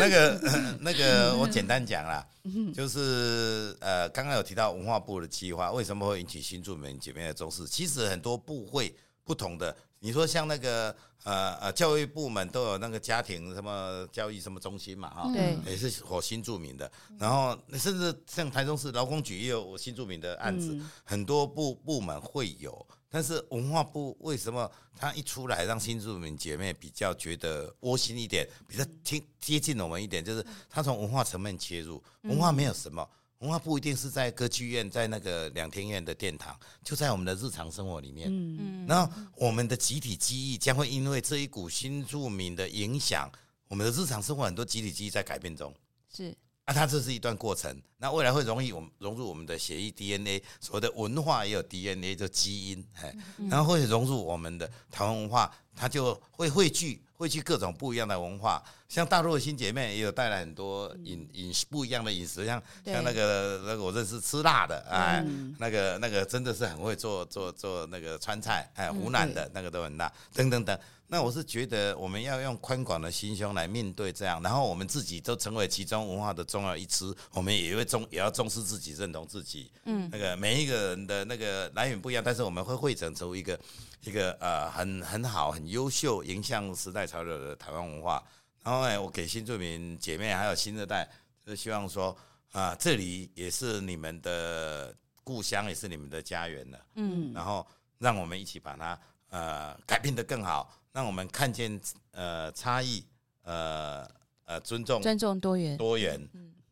那 个那个，我简单讲啦，就是呃，刚刚有提到文化部的计划，为什么会引起新住民姐妹的重视？其实很多部会不同的。你说像那个呃呃教育部门都有那个家庭什么教育什么中心嘛哈，对，也是火新著名的。然后甚至像台中市劳工局也有新著名的案子，很多部部门会有。但是文化部为什么他一出来让新住民姐妹比较觉得窝心一点，比较贴贴近我们一点，就是他从文化层面切入，文化没有什么。文化不一定是在歌剧院，在那个两厅院的殿堂，就在我们的日常生活里面。嗯嗯。然后我们的集体记忆将会因为这一股新住民的影响，我们的日常生活很多集体记忆在改变中。是。啊，它这是一段过程。那未来会容易我们融入我们的血液 DNA，所谓的文化也有 DNA，就基因。哎，然后会融入我们的台湾文化，它就会汇聚。汇聚各种不一样的文化，像大陆的新姐妹也有带来很多饮饮食不一样的饮食，像像那个那个我认识吃辣的，哎，那个那个真的是很会做做做那个川菜，哎，湖南的那个都很辣，等等等。那我是觉得我们要用宽广的心胸来面对这样，然后我们自己都成为其中文化的重要一支，我们也会重也要重视自己，认同自己。嗯，那个每一个人的那个来源不一样，但是我们会汇整出一个一个呃很很好、很优秀、影响时代潮流的台湾文化。然后呢，我给新住民姐妹还有新二代，就是希望说啊、呃，这里也是你们的故乡，也是你们的家园了。嗯，然后让我们一起把它呃改变得更好。让我们看见呃差异，呃呃尊重尊重多元多元，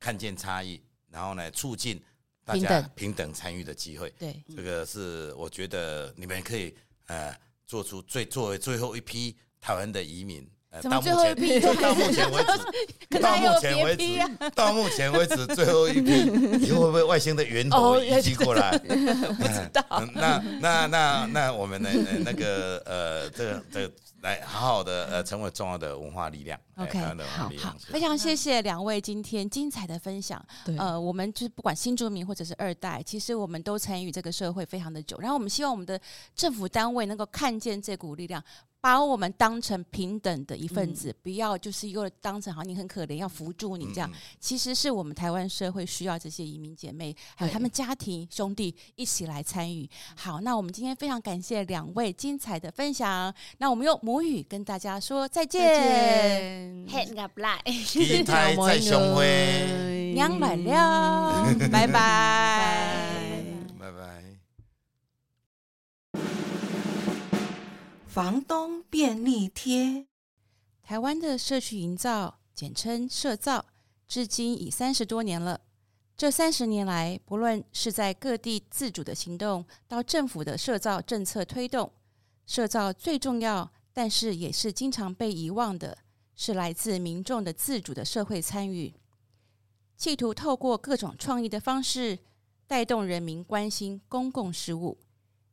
看见差异，然后呢促进大家平等参与的机会。对，这个是我觉得你们可以呃做出最作为最后一批台湾的移民。怎么最后一批？到目前为止，到目前为止，到目前为止最后一批，以后会不会外星的源头移居过来？不知道。那那那那我们的那个呃这个这个。来好好的呃，成为重要的文化力量。OK，好好，非常谢谢两位今天精彩的分享。呃，我们就是不管新住民或者是二代，其实我们都参与这个社会非常的久。然后我们希望我们的政府单位能够看见这股力量。把我们当成平等的一份子，嗯、不要就是又当成好像你很可怜，要扶助你这样。嗯、其实是我们台湾社会需要这些移民姐妹，还有他们家庭兄弟一起来参与。好，那我们今天非常感谢两位精彩的分享。那我们用母语跟大家说再见。Hẹn gặp lại，期待再相会。娘来了，拜拜。房东便利贴，台湾的社区营造，简称社造，至今已三十多年了。这三十年来，不论是在各地自主的行动，到政府的社造政策推动，社造最重要，但是也是经常被遗忘的，是来自民众的自主的社会参与，企图透过各种创意的方式，带动人民关心公共事务，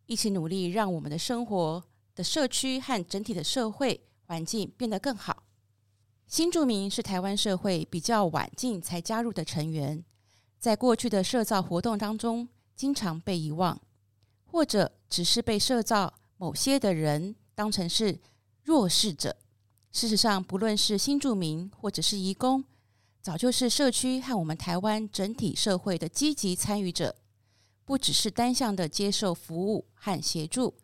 一起努力，让我们的生活。的社区和整体的社会环境变得更好。新住民是台湾社会比较晚近才加入的成员，在过去的社造活动当中，经常被遗忘，或者只是被社造某些的人当成是弱势者。事实上，不论是新住民或者是移工，早就是社区和我们台湾整体社会的积极参与者，不只是单向的接受服务和协助。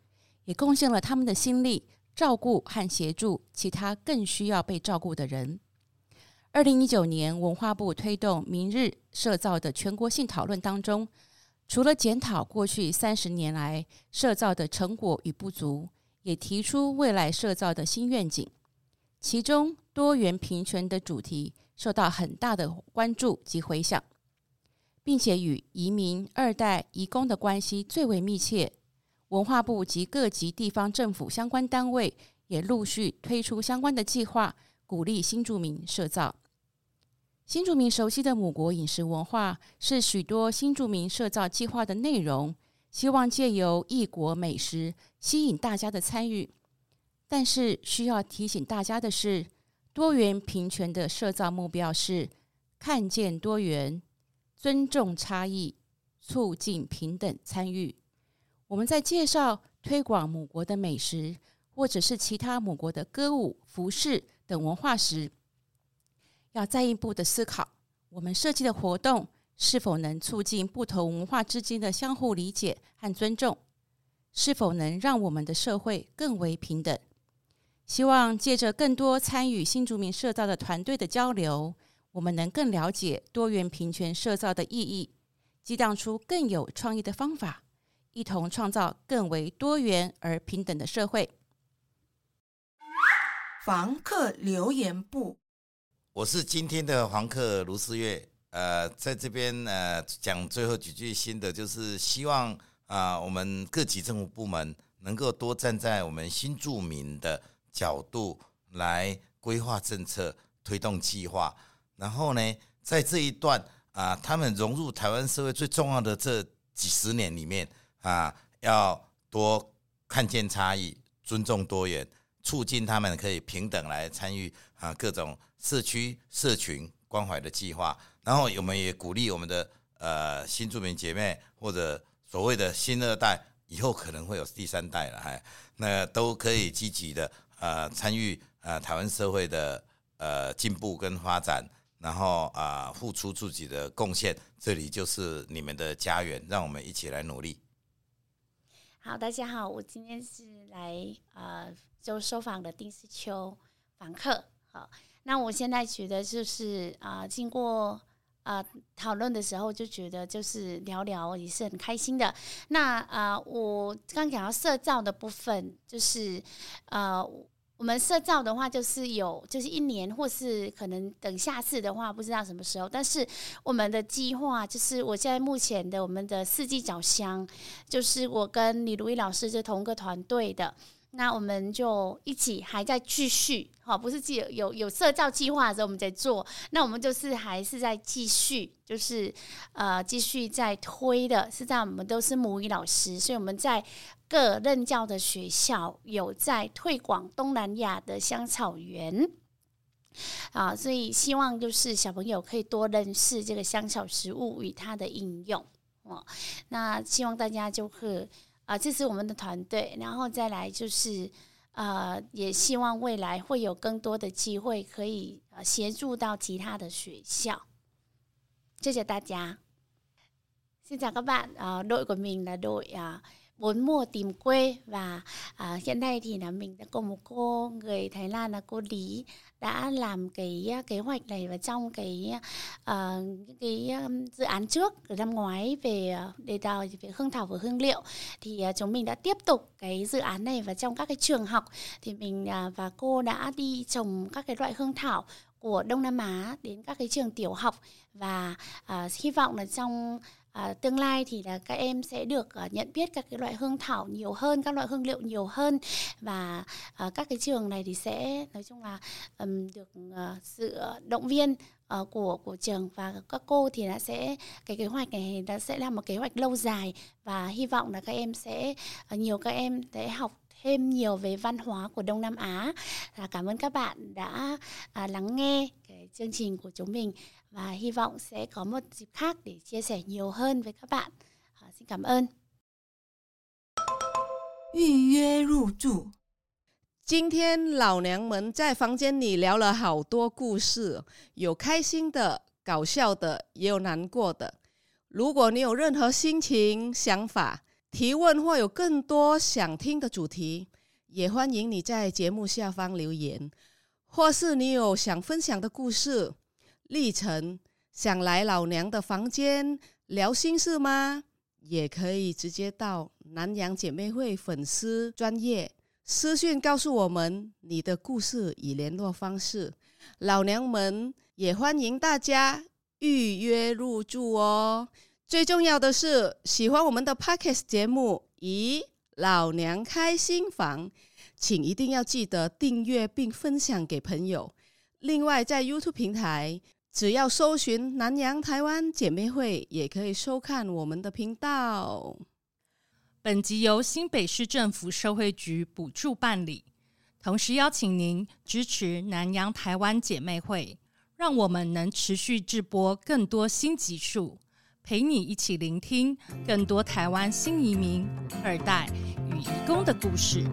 也贡献了他们的心力，照顾和协助其他更需要被照顾的人。二零一九年，文化部推动“明日社造”的全国性讨论当中，除了检讨过去三十年来社造的成果与不足，也提出未来社造的新愿景。其中多元平权的主题受到很大的关注及回响，并且与移民二代移工的关系最为密切。文化部及各级地方政府相关单位也陆续推出相关的计划，鼓励新住民设造。新住民熟悉的母国饮食文化是许多新住民设造计划的内容，希望借由异国美食吸引大家的参与。但是需要提醒大家的是，多元平权的设造目标是看见多元、尊重差异、促进平等参与。我们在介绍推广母国的美食，或者是其他母国的歌舞、服饰等文化时，要再一步的思考，我们设计的活动是否能促进不同文化之间的相互理解和尊重，是否能让我们的社会更为平等。希望借着更多参与新竹民社造的团队的交流，我们能更了解多元平权社造的意义，激荡出更有创意的方法，一同创造更为多元而平等的社会。房客留言部，我是今天的房客卢思月，呃，在这边呃讲最后几句心得，就是希望啊、呃，我们各级政府部门能够多站在我们新住民的。角度来规划政策、推动计划，然后呢，在这一段啊，他们融入台湾社会最重要的这几十年里面啊，要多看见差异、尊重多元，促进他们可以平等来参与啊各种社区、社群关怀的计划。然后我们也鼓励我们的呃新住民姐妹或者所谓的新二代，以后可能会有第三代了，哈，那都可以积极的。呃，参与呃台湾社会的呃进步跟发展，然后啊、付出自己的贡献，这里就是你们的家园，让我们一起来努力。好，大家好，我今天是来呃就收访的丁思秋访客。好，那我现在觉得就是啊、经过啊、讨论的时候，就觉得就是聊聊也是很开心的。那啊、我刚讲到社照的部分，就是呃。我们社造的话，就是有，就是一年，或是可能等下次的话，不知道什么时候。但是我们的计划，就是我现在目前的我们的四季找香，就是我跟李如意老师是同个团队的。那我们就一起还在继续，好，不是记有有有设造计划的时候我们在做，那我们就是还是在继续，就是呃继续在推的。是这样我们都是母语老师，所以我们在各任教的学校有在推广东南亚的香草园啊，所以希望就是小朋友可以多认识这个香草食物与它的应用哦。那希望大家就是。啊，这是我们的团队，然后再来就是，呃，也希望未来会有更多的机会可以呃协助到其他的学校。谢谢大家。Xin chào các bạn, đội của mình là đội bốn mùa tìm quê và à, hiện nay thì là mình đã cùng một cô người Thái Lan là cô Lý đã làm cái à, kế hoạch này và trong cái uh, cái um, dự án trước năm ngoái về đề tài về hương thảo và hương liệu thì uh, chúng mình đã tiếp tục cái dự án này và trong các cái trường học thì mình uh, và cô đã đi trồng các cái loại hương thảo của Đông Nam Á đến các cái trường tiểu học và uh, hy vọng là trong à, tương lai thì là các em sẽ được uh, nhận biết các cái loại hương thảo nhiều hơn các loại hương liệu nhiều hơn. Và uh, các cái trường này thì sẽ nói chung là um, được uh, sự động viên uh, của của trường. Và các cô thì đã sẽ cái kế hoạch này đã sẽ là một kế hoạch lâu dài. Và hy vọng là các em sẽ uh, nhiều các em sẽ học thêm nhiều về văn hóa của Đông Nam Á. À, cảm ơn các bạn đã à, lắng nghe cái chương trình của chúng mình. Và hy vọng sẽ có một dịp khác để chia sẻ nhiều hơn với các bạn. À, xin cảm ơn. 预约入住。今天老娘们在房间里聊了好多故事，有开心的、搞笑的，也有难过的。如果你有任何心情、想法，提问或有更多想听的主题，也欢迎你在节目下方留言，或是你有想分享的故事历程，想来老娘的房间聊心事吗？也可以直接到南洋姐妹会粉丝专业私讯告诉我们你的故事与联络方式。老娘们也欢迎大家预约入住哦。最重要的是，喜欢我们的 Podcast 节目，咦，老娘开新房，请一定要记得订阅并分享给朋友。另外，在 YouTube 平台，只要搜寻“南洋台湾姐妹会”，也可以收看我们的频道。本集由新北市政府社会局补助办理，同时邀请您支持南洋台湾姐妹会，让我们能持续制播更多新集数。陪你一起聆听更多台湾新移民、二代与移工的故事。